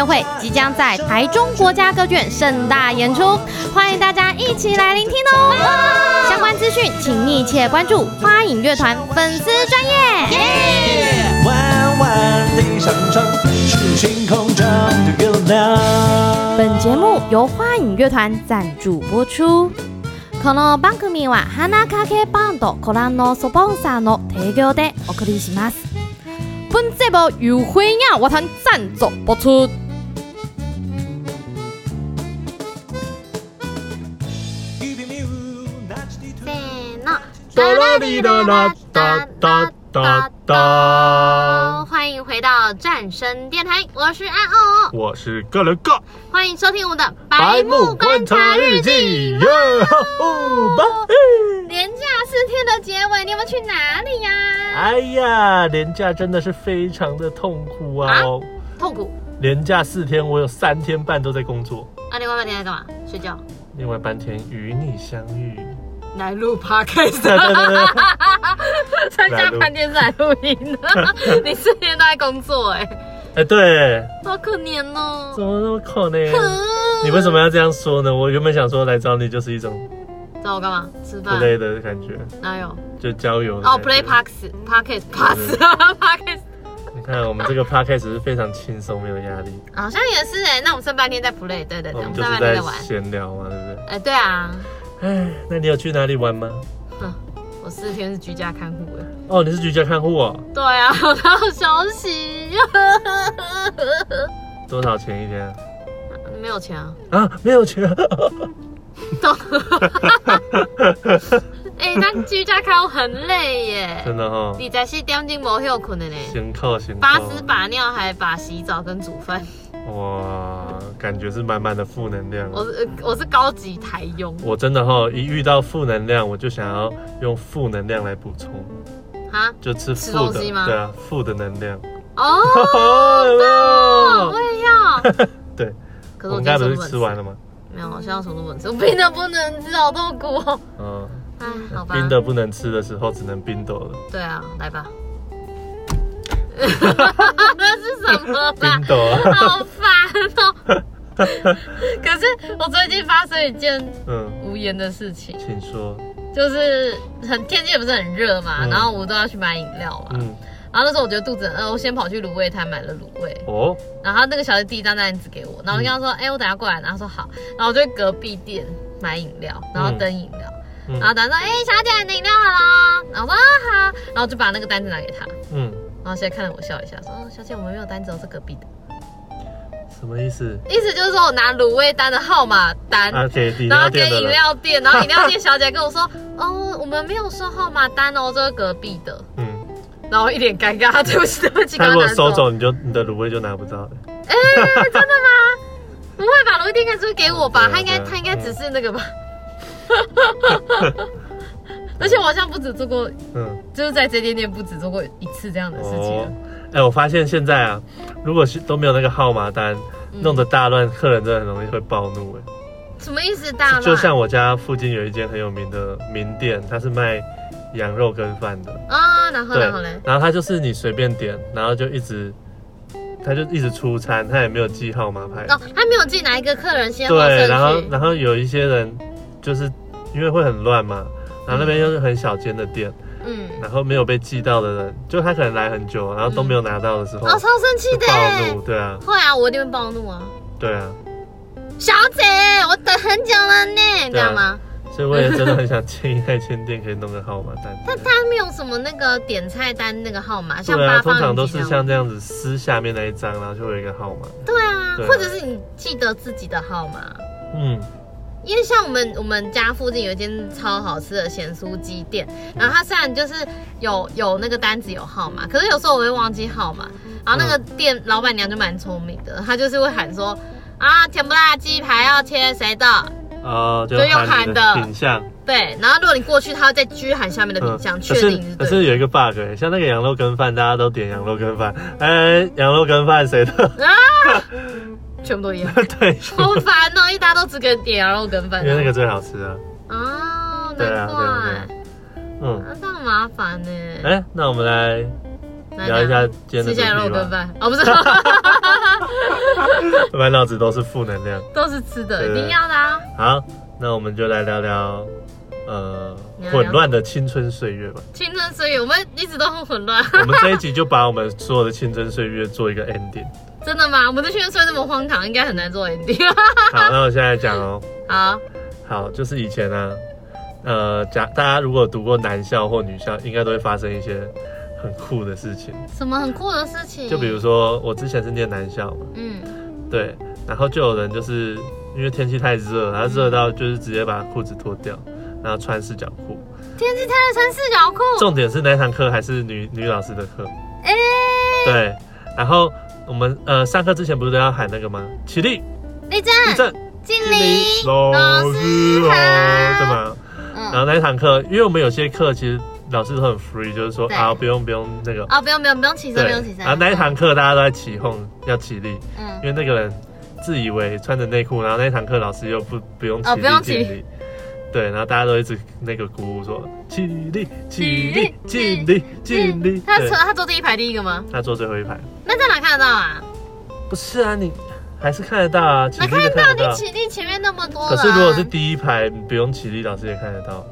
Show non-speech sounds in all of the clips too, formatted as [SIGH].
乐会即将在台中国家歌剧院盛大演出，欢迎大家一起来聆听哦！相关资讯请密切关注花影乐团粉丝专页。本节目由花影乐团赞助播出。この番组は花影バンドコランのスポンサーの提供でお送りします。本节目由花影乐团赞助播出。 哒啦哩啦啦哒哒哒哒！欢迎回到战神电台，我是安欧，我是个人哥。欢迎收听我们的白目观察日记。连假四天的结尾，你们去哪里呀？哎呀，连假真的是非常的痛苦啊！啊痛苦。连假四天，我有三天半都在工作。啊，另外半天在干嘛？睡觉。另外半天与你相遇。来录 podcast，[LAUGHS] 参加半天是来录音的，你四天都在工作哎、欸，哎、欸、对，好可怜哦，怎么那么可怜？你为什么要这样说呢？我原本想说来找你就是一种找我干嘛？吃饭之类的感觉，哪有？就郊游哦、[LAUGHS] oh,，play podcast，podcast，pass，podcast。你看我们这个 podcast 是非常轻松，没有压力。好像也是哎、欸，那我们剩半天在 play，对对对，我们就是在闲聊嘛，对不对？哎、欸，对啊。哎，那你有去哪里玩吗？哼，我四天是居家看护的。哦，你是居家看护哦？对啊，我都要休息。[LAUGHS] 多少钱一天？啊、没有钱啊？啊，没有钱。都。[LAUGHS] 哎，那 [LAUGHS] 居家看护很累耶。真的哈、哦。你在是点钟没休困的呢？辛苦辛苦。把屎把尿还把洗澡跟煮饭。哇，感觉是满满的负能量。我是我是高级台佣。我真的哈，一遇到负能量，我就想要用负能量来补充。啊？就吃负的吃东西吗？对啊，负的能量。哦，有没有？我也要。[LAUGHS] 对。可是我应该不是吃完了吗？没有，我现在什么都不能吃，我冰的不能吃，好痛苦哦。嗯。哎，好吧。冰的不能吃的时候，只能冰豆了。对啊，来吧。[LAUGHS] 那是什么啦？冰豆啊！好烦哦。[LAUGHS] 可是我最近发生一件嗯无言的事情，请说。就是很天气也不是很热嘛，然后我都要去买饮料嘛。嗯。然后那时候我觉得肚子很饿，我先跑去卤味摊买了卤味。哦。然后那个小姐递一张单子给我，然后我就跟她说：“哎，我等下过来。”然后说好，然后我就去隔壁店买饮料，然后等饮料。然后等她说：“哎，小姐，你饮料好了。”然后我说：“啊好。”然后就把那个单子拿给他。嗯。然后现在看着我笑一下，说：“小姐，我们没有单子，是隔壁的。”什么意思？意思就是说我拿卤味单的号码单，然后给饮料店，然后 [LAUGHS] 饮料店小姐跟我说：“哦，我们没有收号码单哦，这是隔壁的。”嗯，然后一脸尴尬，对不起，对不起。他如果收走，你就你的卤味就拿不到了。哎，真的吗？不会吧？卤味店应该是给我吧？他应该他应该只是那个吧？[LAUGHS] 而且我好像不止做过，嗯，就是在这间店不止做过一次这样的事情。哎、欸，我发现现在啊，如果是都没有那个号码单，嗯、弄得大乱，客人真的很容易会暴怒。哎，什么意思？大乱？就像我家附近有一间很有名的名店，它是卖羊肉羹饭的啊。然后，然后嘞？然后它就是你随便点，然后就一直，他就一直出餐，他也没有记号码牌。哦，他没有记哪一个客人先。对，然后然后有一些人就是因为会很乱嘛。然后那边又是很小间的店，嗯，然后没有被寄到的人，就他可能来很久，然后都没有拿到的时候，哦，超生气的，暴怒，对啊，会啊，我一定会暴怒啊，对啊，小姐，我等很久了呢，你知道吗？所以我也真的很想签一间店，可以弄个号码单。[LAUGHS] 但他没有什么那个点菜单那个号码，像对啊，通常都是像这样子撕下面那一张，然后就会有一个号码。对啊，或者是你记得自己的号码，嗯。因为像我们我们家附近有一间超好吃的咸酥鸡店，然后它虽然就是有有那个单子有号码，可是有时候我会忘记号码，然后那个店老板娘就蛮聪明的，她就是会喊说啊，甜不辣鸡排要切谁的？哦，就用喊的品相。对，然后如果你过去，他会再继续喊下面的品相，确定是。可是有一个 bug，像那个羊肉羹饭，大家都点羊肉羹饭，哎，羊肉羹饭谁的？啊！[LAUGHS] 全部都一样，[LAUGHS] 对，好烦哦！因为大家都只给点羊肉羹饭，因为那个最好吃啊。哦，难怪。嗯，那这样麻烦呢。哎，那我们来聊一下今天的羊肉羹饭。哦，不是，[LAUGHS] 满脑子都是负能量，都是吃的，一定要的啊。好，那我们就来聊聊。呃，混乱的青春岁月吧。青春岁月，我们一直都很混乱。我们这一集就把我们所有的青春岁月做一个 ending。真的吗？我们的青春岁月这么荒唐，应该很难做 ending。[LAUGHS] 好，那我现在讲哦。好，好，就是以前呢，呃，讲大家如果读过男校或女校，应该都会发生一些很酷的事情。什么很酷的事情？就比如说，我之前是念男校嘛，嗯，对，然后就有人就是因为天气太热，然后热到就是直接把裤子脱掉。然后穿四角裤，天气太热穿四角裤。重点是那堂课还是女女老师的课，哎、欸，对。然后我们呃上课之前不是都要喊那个吗？起立，立正，立正，敬礼，老师好，对吗？嗯。然后那一堂课，因为我们有些课其实老师都很 free，就是说啊不用不用那个啊不用不用不用起身不用起身。然后那一堂课大家都在起哄要起立，嗯，因为那个人自以为穿着内裤，然后那一堂课老师又不不用起立敬礼。对，然后大家都一直那个鼓舞说起立，起立，敬礼，敬礼。他坐他坐第一排第一个吗？他坐最后一排。那在哪看得到啊？不是啊，你还是看得到啊。哪看得到？你起立前面那么多。可是如果是第一排，不用起立，老师也看得到。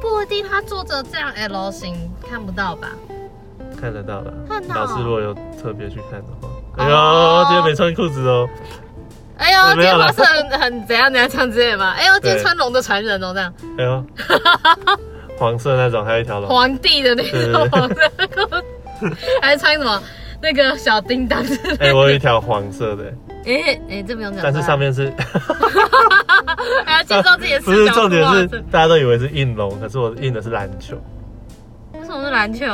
不一定，他坐着这样 L 型看不到吧？看得到的。看到。老师如果有特别去看的话，哎呦，今天没穿裤子哦。哎呦，今天黄色很很怎样怎样这样之类吗？哎呦，今天穿龙的传人哦，这样。哎呦，[LAUGHS] 黄色那种，还有一条龙。皇帝的那种黄色裤，还穿什么那个小叮当？哎，我有一条黄色的。哎哎，这不用讲。但是上面是。[LAUGHS] 还要介绍自己的。[LAUGHS] 不是重点是，大家都以为是印龙，可是我印的是篮球。为什么是篮球？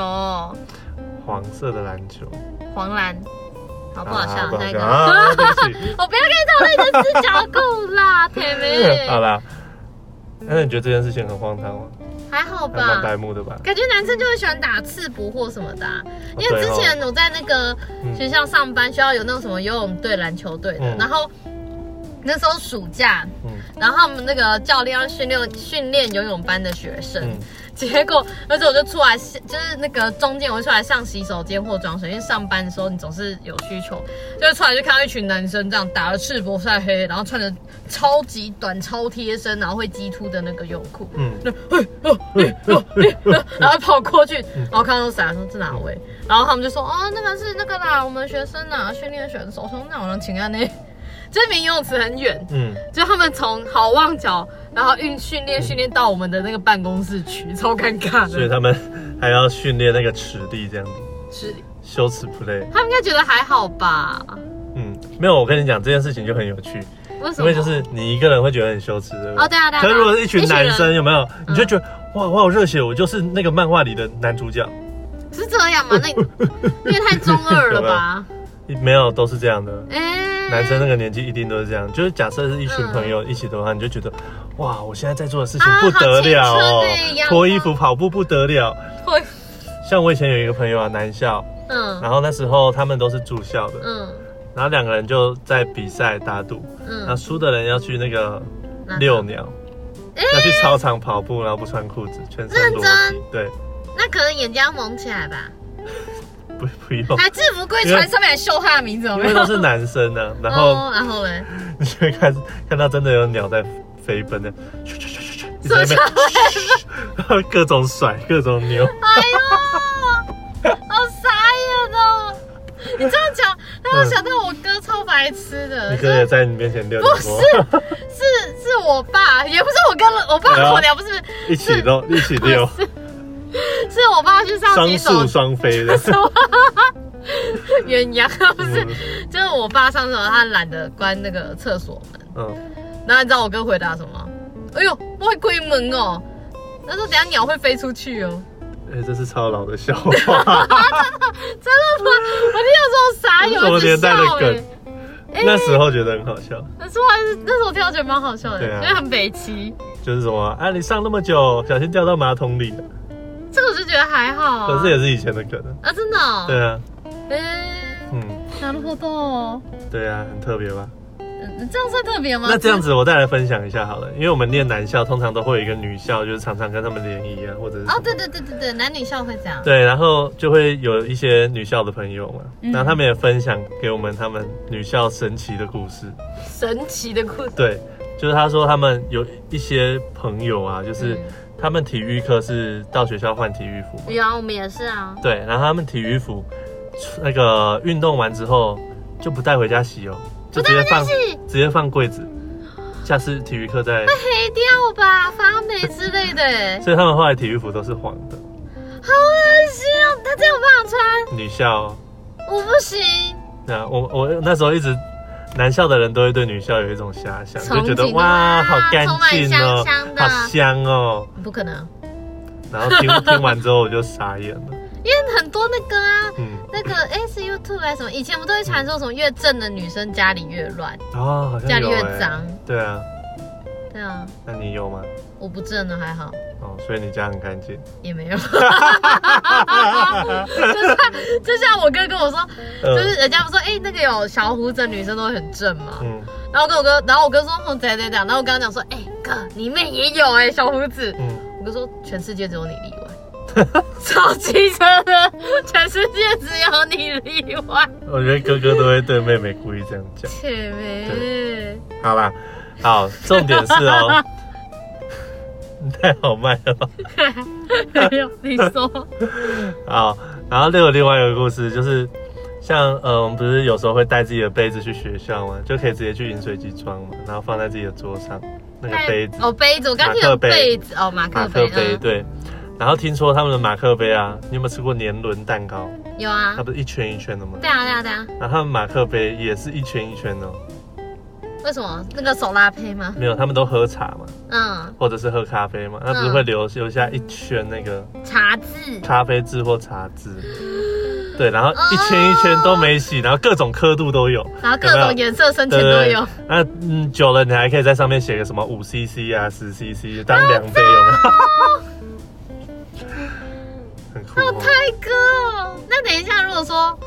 黄色的篮球。黄蓝。好不好笑？下一个，[LAUGHS] 我不要跟你讨论你的四角裤啦，甜美。好啦，那你觉得这件事情很荒唐吗？还好吧，蛮白目的吧？感觉男生就会喜欢打赤膊或什么的，因为之前我在那个学校上班，学校有那种什么游泳队、篮球队的，然后那时候暑假，然后我们那个教练要训练训练游泳班的学生。[LAUGHS] 结果，而且我就出来，就是那个中间我会出来上洗手间或装水，因为上班的时候你总是有需求，就出来就看到一群男生这样打了赤膊晒黑，然后穿着超级短、超贴身，然后会激突的那个泳裤，嗯，然后跑过去，然后看到闪说这哪位？然后他们就说哦，那个是那个啦，我们学生呐，训练选手。我说那我能请安呢？这离游泳池很远，嗯，就他们从好望角，然后运训练训练到我们的那个办公室去，超尴尬的。所以他们还要训练那个池地这样子，是羞耻 play。他们应该觉得还好吧？嗯，没有，我跟你讲这件事情就很有趣，为什么？因为就是你一个人会觉得很羞耻的。哦，对啊，对啊。可是如果是一群男生，有没有？你就觉得哇，我好热血，我就是那个漫画里的男主角。是这样吗？那那也 [LAUGHS] 太中二了吧？没有，都是这样的。欸、男生那个年纪一定都是这样。就是假设是一群朋友一起的话，嗯、你就觉得，哇，我现在在做的事情不得了哦，脱、啊、衣服跑步不得了。脱像我以前有一个朋友啊，男校，嗯，然后那时候他们都是住校的，嗯，然后两个人就在比赛打赌，嗯，然后输的人要去那个遛鸟，欸、要去操场跑步，然后不穿裤子，全身裸体，对。那可能眼睛要蒙起来吧。不不用，拿制服柜穿上面还绣他的名字，因为都是男生呢。然后然后嘞，你就会看看到真的有鸟在飞奔的，咻咻咻咻咻，[LAUGHS] 然后 [LAUGHS] 各种甩各种扭。哎呦，好傻眼哦！你这样讲，让我想到我哥超白痴的。你哥也在你面前遛？不是，是是我爸，也不是我跟，我爸跟我聊不是一起遛，一起遛。[LAUGHS] 是我爸去上洗手，双宿双飞的，鸳鸯 [LAUGHS] 不是，就是我爸上厕所，他懒得关那个厕所门。嗯，然后你知道我哥回答什么？哎呦，不会关门哦。他说等下鸟会飞出去哦。哎，这是超老的笑话。真 [LAUGHS] 的真的吗？我听到这种傻有什么年代的梗？那时候觉得很好笑。那时候还是那时候听到觉得蛮好笑的，因为很北齐。就是什么啊？你上那么久，小心掉到马桶里。这个我就觉得还好，可是也是以前的梗啊，真的。对啊，哎，嗯，なるほど。对啊，很特别吧？ 嗯，这样算特别吗？那这样子我再来分享一下好了，因为我们念男校，通常都会有一个女校，就是常常跟他们联谊啊，或者是哦，对对对对对，男女校会这样。对，然后就会有一些女校的朋友嘛，嗯、然后他们也分享给我们他们女校神奇的故事。神奇的故事。对，就是他说他们有一些朋友啊，就是 他们体育课是到学校换体育服。有啊，我们也是啊。对，然后他们体育服那个运动完之后就不带回家洗哦。就直接放，直接放柜子，下次体育课再。会黑掉吧，发霉之类的。所以他们后来体育服都是黄的。好恶心哦！他这样有办法穿？女校。我不行。那我我那时候一直，男校的人都会对女校有一种遐想，就觉得哇，好干净哦，好香哦。不可能。然后听 [LAUGHS] 听完之后我就傻眼了。因为很多那个啊，嗯、那个 S YouTube 还是什么，以前不都会传说什么越正的女生家里越乱哦，好像家里越脏。对啊，对啊。那你有吗？我不正的还好。哦，所以你家很干净。也没有。[LAUGHS] 就像就像我哥跟我说，就是人家不说哎、欸、那个有小胡子的女生都会很正嘛。嗯。然后跟我哥，然后我哥说哦对对对，然后我刚刚讲说哎、欸、哥你妹也有哎、欸、小胡子。嗯。我哥说全世界只有你例外。[LAUGHS] 超机车的，全世界只有你例外。我觉得哥哥都会对妹妹故意这样讲。姐妹，好啦，好，重点是哦，你太好卖了吧。没有，你说。好，然后又有另外一个故事，就是像呃，我们不是有时候会带自己的杯子去学校嘛，就可以直接去饮水机装嘛，然后放在自己的桌上那个杯子。哦，杯子，我刚听有杯子哦，马克杯，马克杯，对。然后听说他们的马克杯啊，你有没有吃过年轮蛋糕？有啊，它不是一圈一圈的吗？对啊，对啊，对啊。然后他们马克杯也是一圈一圈的。为什么？那个手拉胚吗？没有，他们都喝茶嘛，嗯，或者是喝咖啡嘛，那不是会留留下一圈那个茶渍、咖啡渍或茶渍？[GASPS] 对，然后一圈一圈都没洗，然后各种刻度都有，然后各种颜色深浅都有。那嗯，久了你还可以在上面写个什么五 CC 啊、十 CC 当量杯用。[LAUGHS] 好泰哥哦！那等一下，如果说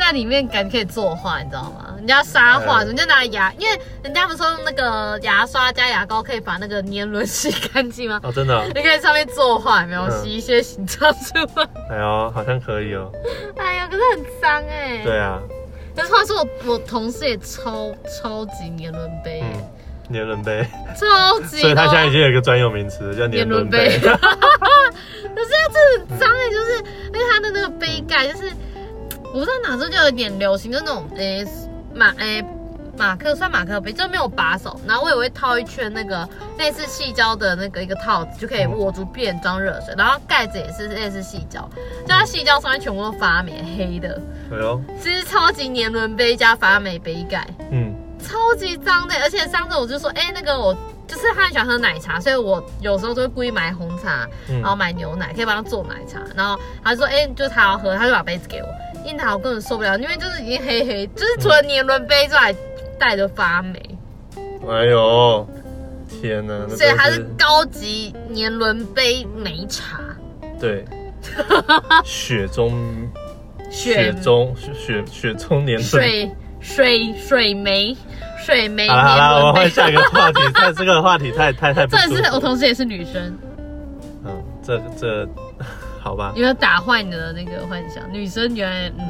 在里面敢可以作画，你知道吗？人家沙画，人家拿牙，因为人家不是说那个牙刷加牙膏可以把那个年轮洗干净吗？[LAUGHS] 哦，真的、哦，你可以在上面作画，有没有、嗯、洗一些形状出来？哎呦，好像可以哦。哎呀，可是很脏哎。对啊。但是话说我我同事也超超级年轮杯。嗯，年轮杯。超级。所以他现在已经有一个专有名词叫年轮杯。[LAUGHS] 可是它真的很脏哎，就是因为它的那个杯盖，就是我不知道哪时候就有点流行，就那种诶、欸、马诶、欸、马克算马克杯，就没有把手，然后我也会套一圈那个类似细胶的那个一个套子，就可以握住便装热水，然后盖子也是类似细胶，就它细胶上面全部都发霉黑的，哎呦，其实超级年轮杯加发霉杯盖，嗯，超级脏的，而且上次我就说，哎、欸，那个我。就是他很喜欢喝奶茶，所以我有时候就会故意买红茶，然后买牛奶，可以帮他做奶茶。然后他就说：“哎、欸，就是他要喝，他就把杯子给我。樱桃我根本受不了，因为就是已经黑黑，就是除了年轮杯之外，带着发霉。哎呦，天哪！所以它是高级年轮杯梅茶。对，[LAUGHS] 雪中雪中雪雪中年轮水水水梅。水梅，好了好了，我们换下一个话题。[LAUGHS] 这这个话题太太太。这是我同事也是女生。嗯，这这好吧。有没有打坏你的那个幻想？女生原来嗯，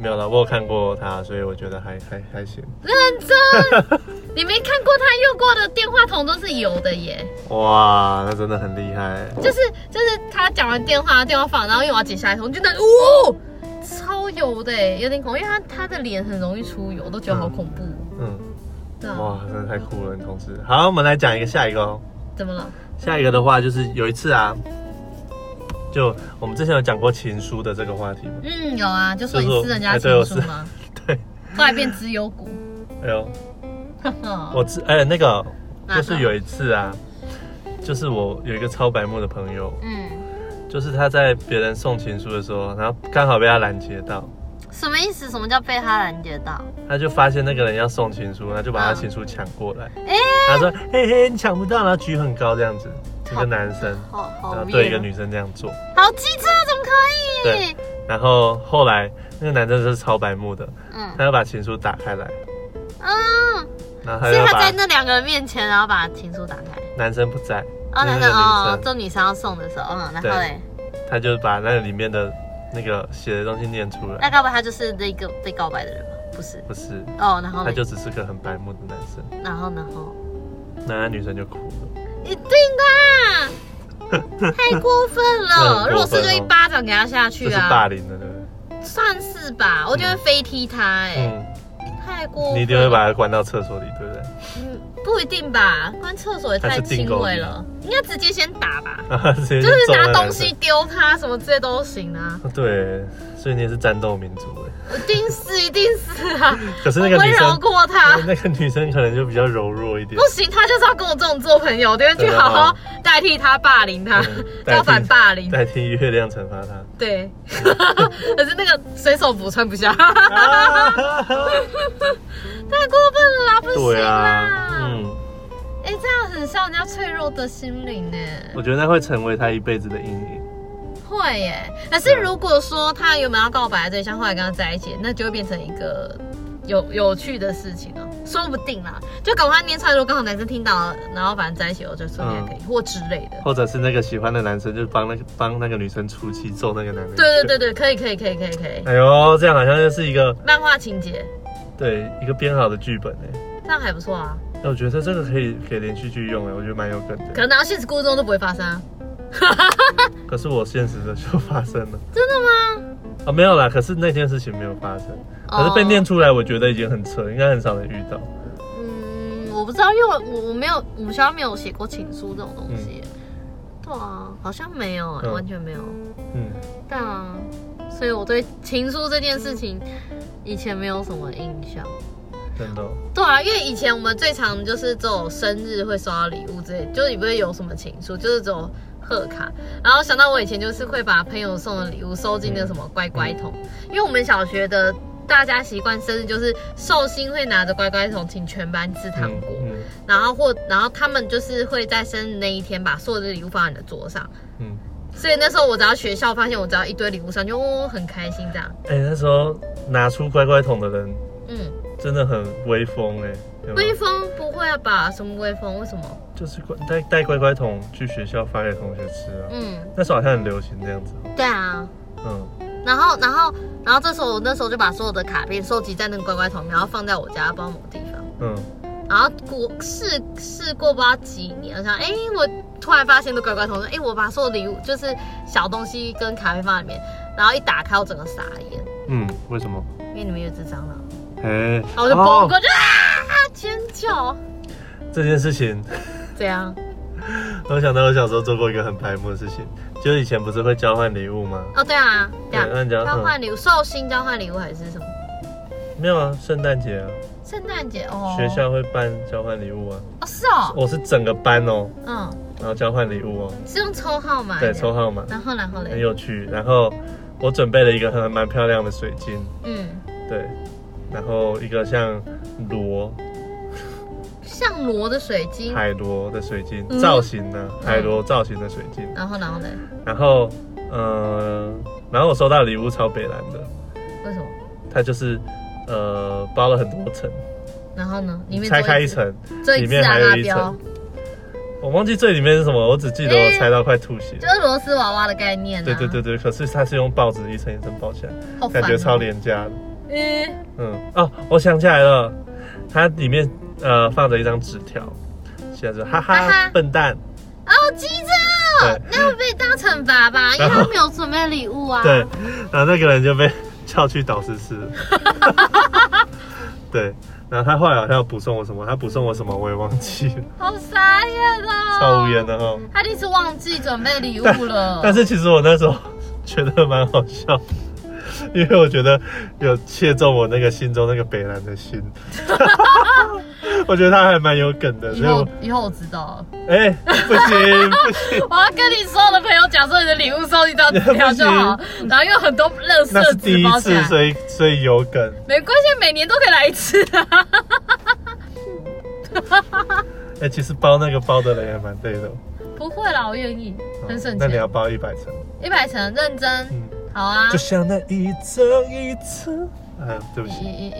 没有了。我有看过她，所以我觉得还还还行。认真？你没看过她用过的电话筒都是油的耶？哇，那真的很厉害。就是就是她讲完电话，电话放，然后又要接下一通，就那哦。超油的，有点恐怖，因为他他的脸很容易出油，我都觉得好恐怖。嗯，对啊，哇，真的太酷了，你同事。好，我们来讲一个下一个哦。怎么了？下一个的话就是有一次啊，就我们之前有讲过情书的这个话题吗？嗯，有啊，就说你撕人家情书吗？[LAUGHS] 对。后来变资优股。哎呦，[LAUGHS] 我知哎那个就是有一次啊，就是我有一个超白目的朋友，嗯。就是他在别人送情书的时候，然后刚好被他拦截到。什么意思？什么叫被他拦截到？他就发现那个人要送情书，他就把他情书抢过来。哎、嗯，他说：“嘿嘿，你抢不到，然后举很高这样子。”一个男生，然后对一个女生这样做，好机车，怎么可以？对。然后后来那个男生是超白目的，嗯，他要把情书打开来，嗯，所以他在那两个人面前，然后把情书打开。男生不在。哦，男生哦，做女生要送的时候，嗯，然后嘞，他就把那个里面的那个写的东西念出来。那该不会他就是那个被告白的人吗？不是，不是。哦，然后他就只是个很白目的男生。然后，然后，那那女生就哭了。一定的，[LAUGHS] [LAUGHS] 太过分了。如果是就一巴掌给他下去啊。这是霸凌的，对不对？算是吧，我就会飞踢他，哎，太过分。你一定会把他关到厕所里，对不对？嗯，不一定吧，关厕所也太轻微了。应该直接先打吧，[LAUGHS] 就是拿东西丢他，什么这些都行啊。对，所以你也是战斗民族哎。一定是，一定是啊。可是那个女生，温柔过他，那个女生可能就比较柔弱一点。不行，他就是要跟我这种做朋友，对，去好好代替他霸凌他，造反霸凌，代替月亮惩罚他。对，[LAUGHS] 可是那个水手服穿不下，[LAUGHS] 太过分了啦，不行啦。嗯。哎，这样很像人家脆弱的心灵呢。我觉得那会成为他一辈子的阴影。会耶，可是如果说他原本要告白的对象后来跟他在一起，那就会变成一个有有趣的事情了，说不定啦。就搞他念出来，如果刚好男生听到了，然后反正在一起了，就顺便可以、嗯、或之类的。或者是那个喜欢的男生就帮那个帮那个女生出气揍那个男生。对对对对，可以可以可以可以可以。哎呦，这样好像就是一个漫画情节。对，一个编好的剧本哎。这样还不错啊。那我觉得这个可以可以连续剧用哎，我觉得蛮有梗的。可能拿到现实故事中都不会发生啊。[LAUGHS] 可是我现实的就发生了。真的吗？啊，没有啦。可是那件事情没有发生。可是被念出来，我觉得已经很扯，应该很少人遇到。嗯，我不知道，因为我我没有，我们学校没有写过情书这种东西。嗯、对啊，好像没有、欸，嗯、完全没有。嗯。对啊，所以我对情书这件事情以前没有什么印象。真的，对啊，因为以前我们最常就是这种生日会收到礼物之类，就是你不会有什么情书，就是这种贺卡。然后想到我以前就是会把朋友送的礼物收进那什么乖乖桶，嗯、因为我们小学的大家习惯生日就是寿星会拿着乖乖桶请全班吃糖果，嗯嗯、然后或然后他们就是会在生日那一天把所有的礼物放在你的桌上，嗯，所以那时候我只要学校发现我只要一堆礼物上就哦很开心这样。哎、欸，那时候拿出乖乖桶的人，嗯。真的很威风哎！威风不会啊吧？什么威风？为什么？就是带带乖乖桶去学校发给同学吃啊。嗯，那时候好像很流行这样子。对啊。嗯。然后，然后，然后这时候我那时候就把所有的卡片收集在那个乖乖桶，然后放在我家包某地方。嗯。然后过试试过不知道几年，我想哎，我突然发现的乖乖桶说，哎，我把所有礼物就是小东西跟卡片放在里面，然后一打开，我整个傻眼。嗯，为什么？因为里面有只蟑螂。哎，然后我就崩过去啊，尖叫！这件事情怎样？[LAUGHS] 我想到我小时候做过一个很白目的事情，就是以前不是会交换礼物吗？哦，对啊，对啊，交换礼物，寿星交换礼物还是什么？没有啊，圣诞节啊。圣诞节哦。学校会办交换礼物啊。哦，是哦。我是整个班哦。嗯。然后交换礼物哦。是用抽号码？对，抽号码。然后，然后嘞？很有趣。然后我准备了一个很蛮漂亮的水晶。嗯。对。然后一个像螺，像螺的水晶，海螺的水晶造型的海螺造型的水晶。然后，然后呢？然后，呃，然后我收到的礼物超北蓝的。为什么？它就是呃包了很多层。然后呢？里面拆开一层，里面还有一层。我忘记最里面是什么，我只记得我拆到快吐血。就是螺丝娃娃的概念。对对对对，可是它是用报纸一层一层包起来，感觉超廉价的。嗯嗯哦，我想起来了，它里面呃放着一张纸条，写着哈哈笨蛋哦，机车，那会被当惩罚吧？因为他没有准备礼物啊。对，然后那个人就被 [LAUGHS] 叫去导师室。对，然后他后来好像要补送我什么，他补送我什么我也忘记了。好傻眼啊！超无言的哦。他一直忘记准备礼物了。但是其实我那时候觉得蛮好笑。[LAUGHS] 因为我觉得有切中我那个心中那个北兰的心，[LAUGHS] 我觉得他还蛮有梗的。以后以后我知道了。哎，不行 [LAUGHS] 不行，我要跟你所有的朋友讲说你的礼物收一张纸条就好，然后有很多乐色纸第一次，所以所以有梗。没关系，每年都可以来一次啊。哎，其实包那个包的人也蛮对的。不会啦，我愿意，很省钱。那你要包一百层？一百层，认真。好啊，就像那一层一层，哎，对不起，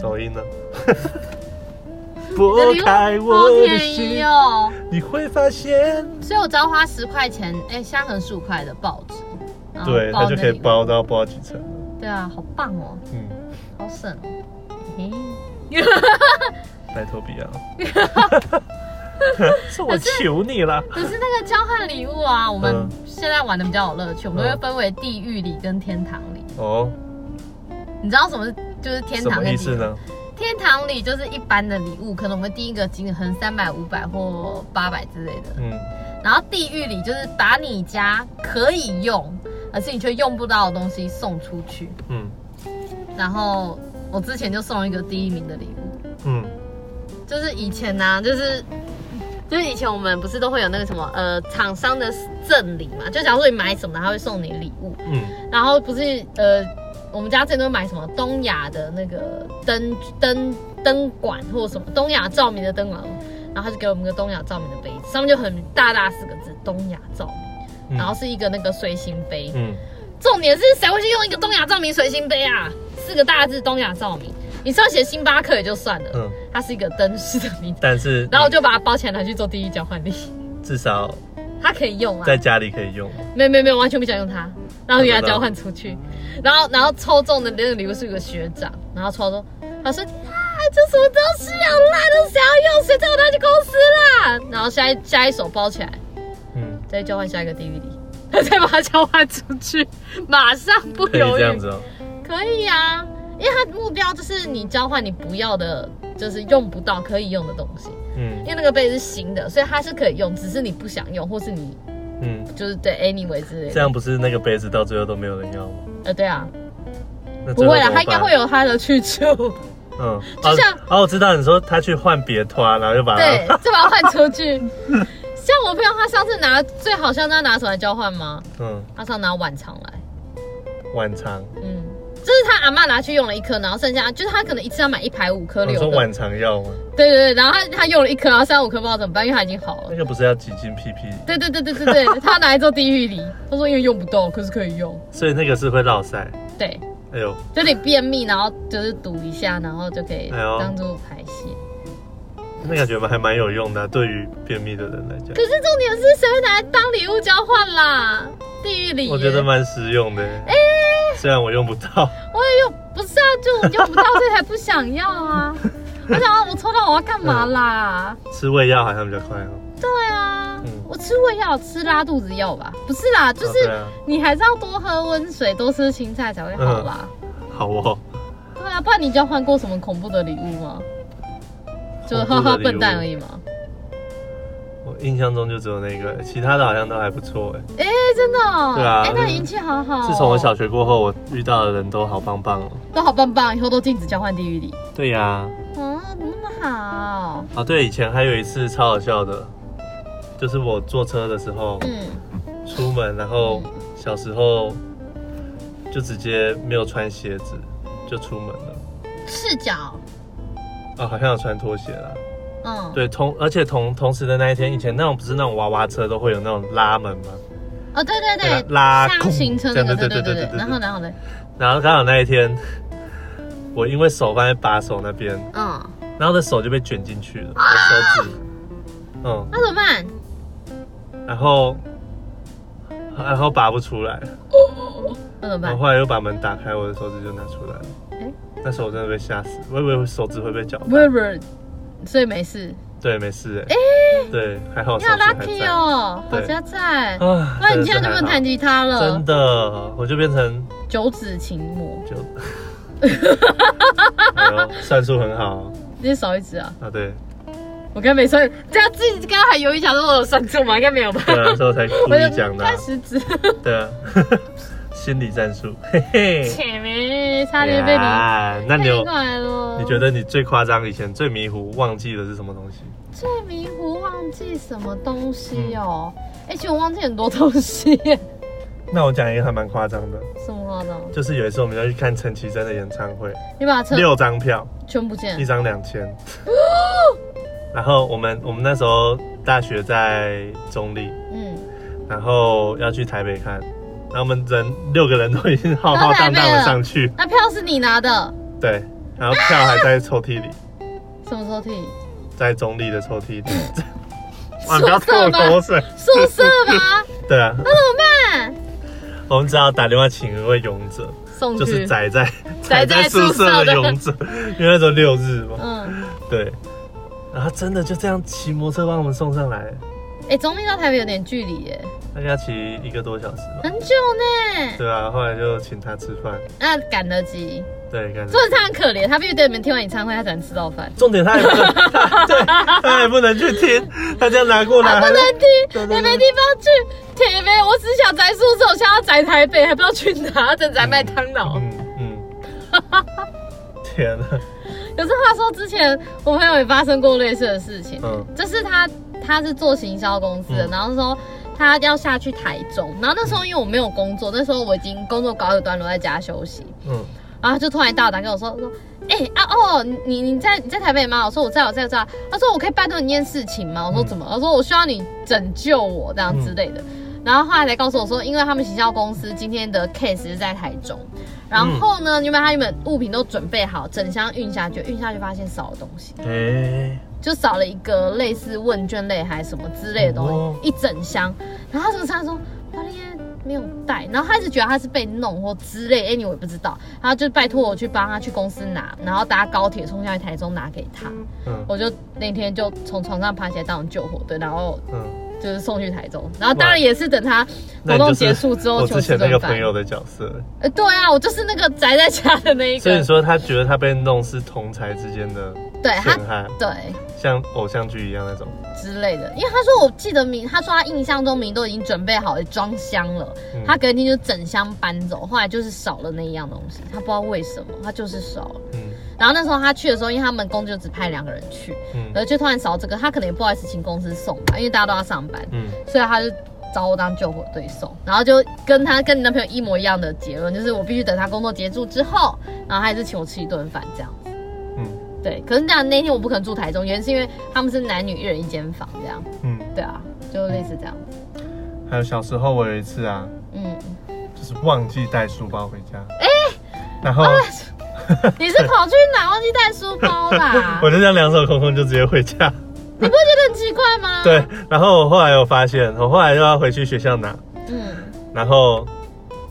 走音了。[LAUGHS] 拨开我的心。哦，你会发现。所以我只要花十块钱，哎、欸，现在可能十五块的报纸，对，它就可以包到包几层。对啊，好棒哦，嗯，好省哦。拜托比啊！[LAUGHS] [LAUGHS] [LAUGHS] 是我求你了。可是那个交换礼物啊，我们现在玩的比较有乐趣，我们都会分为地狱里跟天堂里。哦，你知道什么是就是天堂的意思呢？天堂里就是一般的礼物，可能我们第一个金额可能三百、五百或八百之类的。嗯。然后地狱里就是把你家可以用，而是你却用不到的东西送出去。嗯。然后我之前就送了一个第一名的礼物。嗯。就是以前呢、啊，就是。就是以前我们不是都会有那个什么呃厂商的赠礼嘛？就假如说你买什么，他会送你礼物。嗯。然后不是呃，我们家之前都买什么东亚的那个灯灯灯管或者什么东亚照明的灯管，然后他就给我们个东亚照明的杯子，上面就很大大四个字东亚照明，然后是一个那个随行杯。嗯。重点是谁会去用一个东亚照明随行杯啊？四个大字东亚照明。你上写星巴克也就算了，嗯，它是一个灯饰的名字，但是，然后我就把它包起来拿去做地狱交换礼，至少它可以用啊，在家里可以用，没有没有没有，完全不想用它，然后给它交换出去，然后然后抽中的那个礼物是一个学长，然后抽中，他说啊，这什么东西啊，烂都想要用，谁叫我拿去公司啦？然后下一下一手包起来，嗯，再交换下一个地狱礼，[LAUGHS] 再把它交换出去，马上不犹豫，这样子哦，可以呀。因为它目标就是你交换你不要的，就是用不到可以用的东西。嗯，因为那个杯是新的，所以它是可以用，只是你不想用，或是你，嗯，就是对 anyway 之类的。这样不是那个杯子到最后都没有人要吗？呃，对啊，不会啊，他应该会有他的去处。嗯，[LAUGHS] 就像哦，我知道你说他去换别拖，然后就把它对，[LAUGHS] 就把它换出去。[LAUGHS] 像我朋友他上次拿最好像他拿什么来交换吗？嗯，他上拿晚肠来。晚肠。嗯。就是他阿妈拿去用了一颗，然后剩下就是他可能一次要买一排五颗六颗。你说晚肠药吗？对对对，然后他他用了一颗，然后三五颗不知道怎么办，因为他已经好了。那个不是要挤进屁屁？对对对对对对，他拿来做地狱礼，他说因为用不到，可是可以用。所以那个是会落塞。对。哎呦。就你便秘，然后就是堵一下，然后就可以当做排泄。那感觉还蛮有用的，啊，对于便秘的人来讲。可是重点是谁会拿来当礼物交换啦？地狱礼。我觉得蛮实用的。哎、欸，虽然我用不到。我也用，不是啊，就我用不到，所以才不想要啊。[LAUGHS] 我想，我抽到我要干嘛啦？嗯、吃胃药好像比较快哦。对啊，嗯、我吃胃药，吃拉肚子药吧？不是啦，就是你还是要多喝温水，多吃青菜才会好啦？嗯、好哦。对啊，不然你交换过什么恐怖的礼物吗？就哈哈笨蛋而已嘛。我印象中就只有那个，其他的好像都还不错哎。哎，真的？对啊。哎，那你运气好好。自从我小学过后，我遇到的人都好棒棒哦。都好棒棒，以后都禁止交换地狱里。对呀。嗯，怎么那么好？啊，对，以前还有一次超好笑的，就是我坐车的时候，嗯，出门，然后小时候就直接没有穿鞋子就出门了，赤脚。哦，好像有穿拖鞋了。嗯，对，同而且同同时的那一天，以前那种不是那种娃娃车都会有那种拉门吗？哦，对对对，拉箱型车那个，对对对对对。然后然后呢？然后刚好那一天，我因为手放在把手那边，嗯，然后的手就被卷进去了，我手指，嗯，那怎么办？然后然后拔不出来，那怎么办？我后来又把门打开，我的手指就拿出来了。哎。那时候我真的被吓死，我以为手指会被搅。不是不是，所以没事。对，没事哎。哎，对，还好。你好 lucky 哦，好家在。啊，那你现在就不能弹吉他了。真的，我就变成九指琴魔。九。[LAUGHS] 算术很好。你是少一指啊？啊，对。我刚没算，这样自己刚刚还犹豫想说我有算错吗？应该没有吧？对啊，那时候才故意讲的。[LAUGHS] 十指。对啊。[LAUGHS] 心理战术，嘿嘿，前面差点被你，那你有？你觉得你最夸张，以前最迷糊忘记的是什么东西？最迷糊忘记什么东西哦？哎，其实我忘记很多东西。那我讲一个还蛮夸张的。什么夸张？就是有一次我们要去看陈绮贞的演唱会，你把它六张票全不见，一张两千。[GASPS] 然后我们我们那时候大学在中立，嗯，然后要去台北看。然后我们人六个人都已经浩浩荡荡的上去，那票是你拿的？对，然后票还在抽屉里。什么抽屉？在中立的抽屉里。[LAUGHS] 哇，不要吐口水。宿舍吗？[LAUGHS] 对啊。那怎么办？我们只好打电话请一位勇者，送就是宅在宅在宿舍的勇者，因为那时候六日嘛。嗯。对。然后真的就这样骑摩托车帮我们送上来。哎、欸，中坜到台北有点距离耶，大概骑一个多小时吧。很久呢。对啊，后来就请他吃饭。那赶得及。对，赶得及。所以他很可怜，他必须等你们听完演唱会，他才能吃到饭。重点他也不能，他对，他也不能去听，他这样拿过来。他不能听，也没地方去。铁妹，我只想宅宿舍，我现在要宅台北，还不知道去哪，正在麦当劳。嗯嗯。嗯 [LAUGHS] 天哪！可是话说，之前我朋友也发生过类似的事情。嗯。就是他。他是做行销公司的，嗯、然后说他要下去台中，然后那时候因为我没有工作，那时候我已经工作搞一段落，在家休息。嗯，然后就突然一大早打给我说说，哎、欸、啊哦，你你在你在台北吗？我说我在我在我在。他说我可以拜托你一件事情吗？我说怎么？他说我需要你拯救我这样之类的。嗯、然后后来才告诉我说，因为他们行销公司今天的 case 是在台中，然后呢，因为他原本物品都准备好，整箱运下去，运下去发现少了东西。欸就少了一个类似问卷类还是什么之类的东西，哦、一整箱。然后他这个商说，他那天没有带，然后他一直觉得他是被弄或之类，anyway 我也不知道。他就拜托我去帮他去公司拿，然后搭高铁冲下去台中拿给他。嗯，我就那天就从床上爬起来当救火队，然后嗯。就是送去台中，然后当然也是等他活动结束之后我之前那个朋友的角色。呃，对啊，我就是那个宅在家的那一个。所以说他觉得他被弄是同才之间的陷害，对，像偶像剧一样那种之类的。因为他说我记得明，他说他印象中明都已经准备好了装箱了，嗯、他隔天就整箱搬走，后来就是少了那一样东西，他不知道为什么，他就是少了。嗯。然后那时候他去的时候，因为他们公司就只派两个人去，嗯，然后就突然少这个，他可能也不好意思请公司送吧，因为大家都要上班，嗯，所以他就找我当救火队送，然后就跟他跟你男朋友一模一样的结论，就是我必须等他工作结束之后，然后他还是请我吃一顿饭这样子，嗯，对。可是这样那天我不可能住台中，原因是因为他们是男女一人一间房这样，嗯，对啊，就类似这样。还有小时候我有一次啊，嗯，就是忘记带书包回家，哎、欸，然后。啊你是跑去哪忘记带书包啦？[LAUGHS] 我就这样两手空空就直接回家。你不会觉得很奇怪吗？[LAUGHS] 对，然后我后来有发现，我后来又要回去学校拿，嗯，然后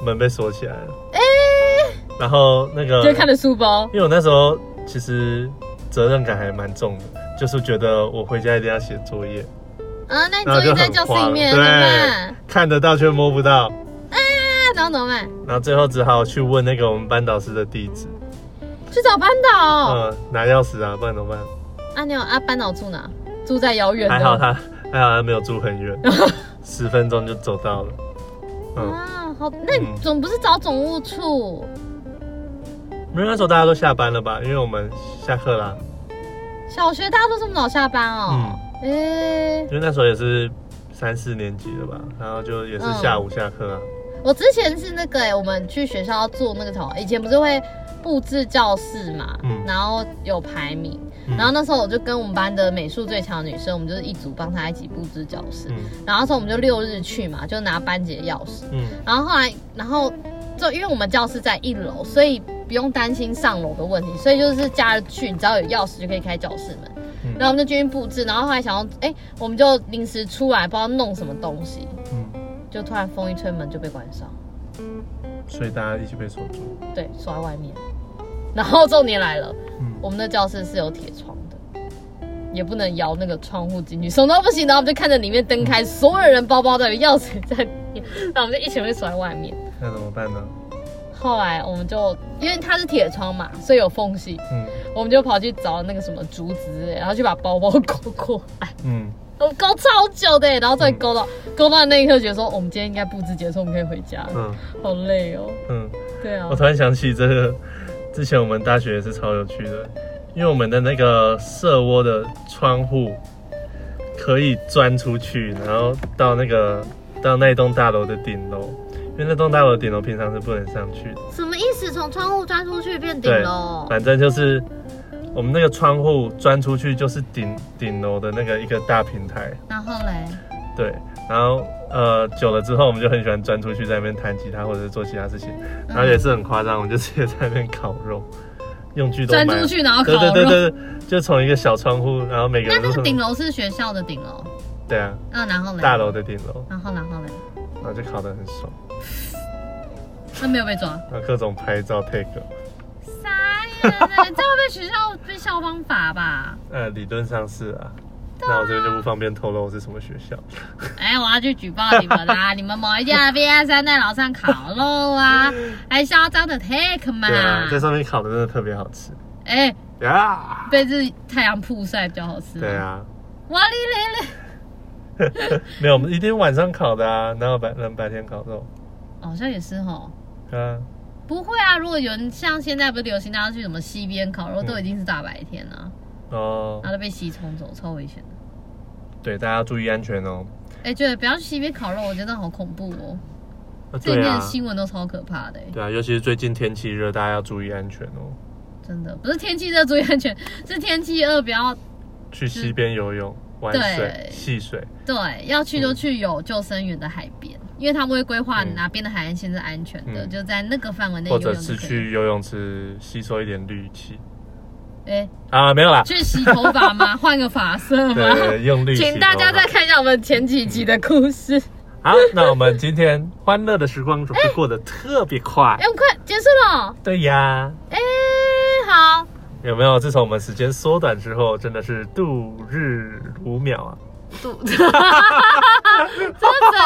门被锁起来了，哎、欸，然后那个就看着书包，因为我那时候其实责任感还蛮重的，就是觉得我回家一定要写作业。啊，那你作业在教室里面，对，看得到却摸不到，啊，然后怎么办？然后最后只好去问那个我们班导师的地址。去找班导，嗯，拿钥匙啊，不然怎么办？啊，你有啊，班导住哪？住在遥远。还好他，还好他没有住很远，[LAUGHS] 十分钟就走到了。嗯、啊，好，那你总不是找总务处？没有，那时候大家都下班了吧？因为我们下课啦。小学大家都这么早下班哦？嗯，哎、欸，因为那时候也是三四年级了吧？然后就也是下午下课啊、嗯。我之前是那个哎、欸，我们去学校做那个什么，以前不是会。布置教室嘛，嗯，然后有排名，嗯、然后那时候我就跟我们班的美术最强的女生，我们就是一组帮她一起布置教室，嗯，然后那时候我们就六日去嘛，就拿班级的钥匙，嗯，然后后来，然后就因为我们教室在一楼，所以不用担心上楼的问题，所以就是假日去，你只要有钥匙就可以开教室门，嗯，然后我们就进去布置，然后后来想要，哎，我们就临时出来，不知道弄什么东西，嗯，就突然风一吹，门就被关上。所以大家一起被锁住，对，锁在外面。然后重点来了，嗯，我们的教室是有铁窗的，也不能摇那个窗户进去，什么都不行。然后我们就看着里面灯开，所有人包包都有钥匙在里面，然后我们就一起被锁在外面。那怎么办呢？后来我们就因为它是铁窗嘛，所以有缝隙，嗯，我们就跑去找那个什么竹子，然后去把包包勾过来，嗯。我勾超久的，然后再勾到、嗯、勾到那一刻，觉得说我们今天应该布置结束，我们可以回家。嗯，好累哦。嗯，对啊。我突然想起这个，之前我们大学也是超有趣的，因为我们的那个舍窝的窗户可以钻出去，然后到那个到那栋大楼的顶楼，因为那栋大楼的顶楼平常是不能上去的。什么意思？从窗户钻出去变顶楼？反正就是。我们那个窗户钻出去就是顶顶楼的那个一个大平台，然后嘞，对，然后呃久了之后，我们就很喜欢钻出去在那边弹吉他或者是做其他事情，然后也是很夸张，我们就直接在那边烤肉，用具都钻出去，然后烤肉。对对对对，就从一个小窗户，然后每个人。那那个顶楼是学校的顶楼。对啊。嗯，然后呢？大楼的顶楼。然后然后呢？然后就考得很爽。那没有被抓。那各种拍照 take。傻眼了，这会被学校被校方罚吧？呃，理论上是啊。那我这边就不方便透露是什么学校。哎，我要去举报你们啦！[LAUGHS] 你们某一家 V I 三在楼上烤肉啊，还嚣张的 take 嘛？对啊，在上面烤的真的特别好吃。哎呀，被日太阳曝晒比较好吃。对啊。哇哩咧咧。[LAUGHS] 没有，我们一定晚上烤的啊，哪有白人白天烤肉？好像也是哈。啊。不会啊，如果有人像现在不是流行大家去什么溪边烤肉，都已经是大白天了。哦。然后都被溪冲走，超危险的。对，大家要注意安全哦。哎，对，不要去溪边烤肉，我觉得好恐怖哦。这面新闻都超可怕的。对啊，尤其是最近天气热，大家要注意安全哦。真的，不是天气热注意安全，是天气热不要去溪边游泳、玩水、戏水。对，要去就去有救生员的海边，因为他们会规划哪边的海岸线是安全的，就在那个范围内。或者是去游泳池吸收一点氯气。哎啊，没有啦，去洗头发吗？[LAUGHS] 换个发色吗？对，用力。请大家再看一下我们前几集的故事。好，那我们今天欢乐的时光总是过得特别快。哎，我们快结束了。对呀。哎，好。有没有？自从我们时间缩短之后，真的是度日如秒啊。度。[LAUGHS] 这怎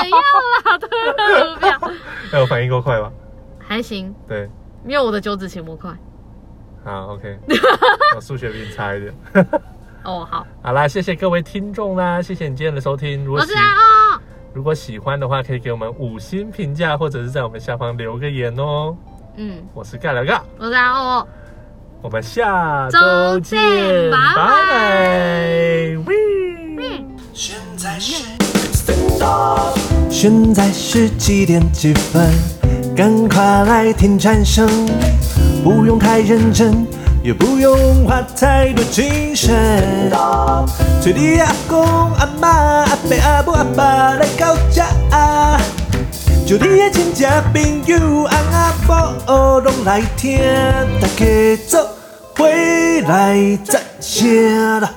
样啦？度日如秒。哎，我反应够快吧？还行。对。没有我的九指琴魔快。好，OK，[LAUGHS] 我数学比你差一点。哦，好，好啦，谢谢各位听众啦，谢谢你今天的收听。如果喜，如果喜欢的话，可以给我们五星评价，或者是在我们下方留个言哦。嗯，我是盖了个，我是阿欧，我们下周见，拜拜。现在是，现在是几点几分？赶快来听蝉声。不用太认真，也不用花太多精神。催你阿公阿妈阿伯阿母阿爸来到家，就你的亲戚朋友阿阿婆拢来听，大家做回来赞声啦。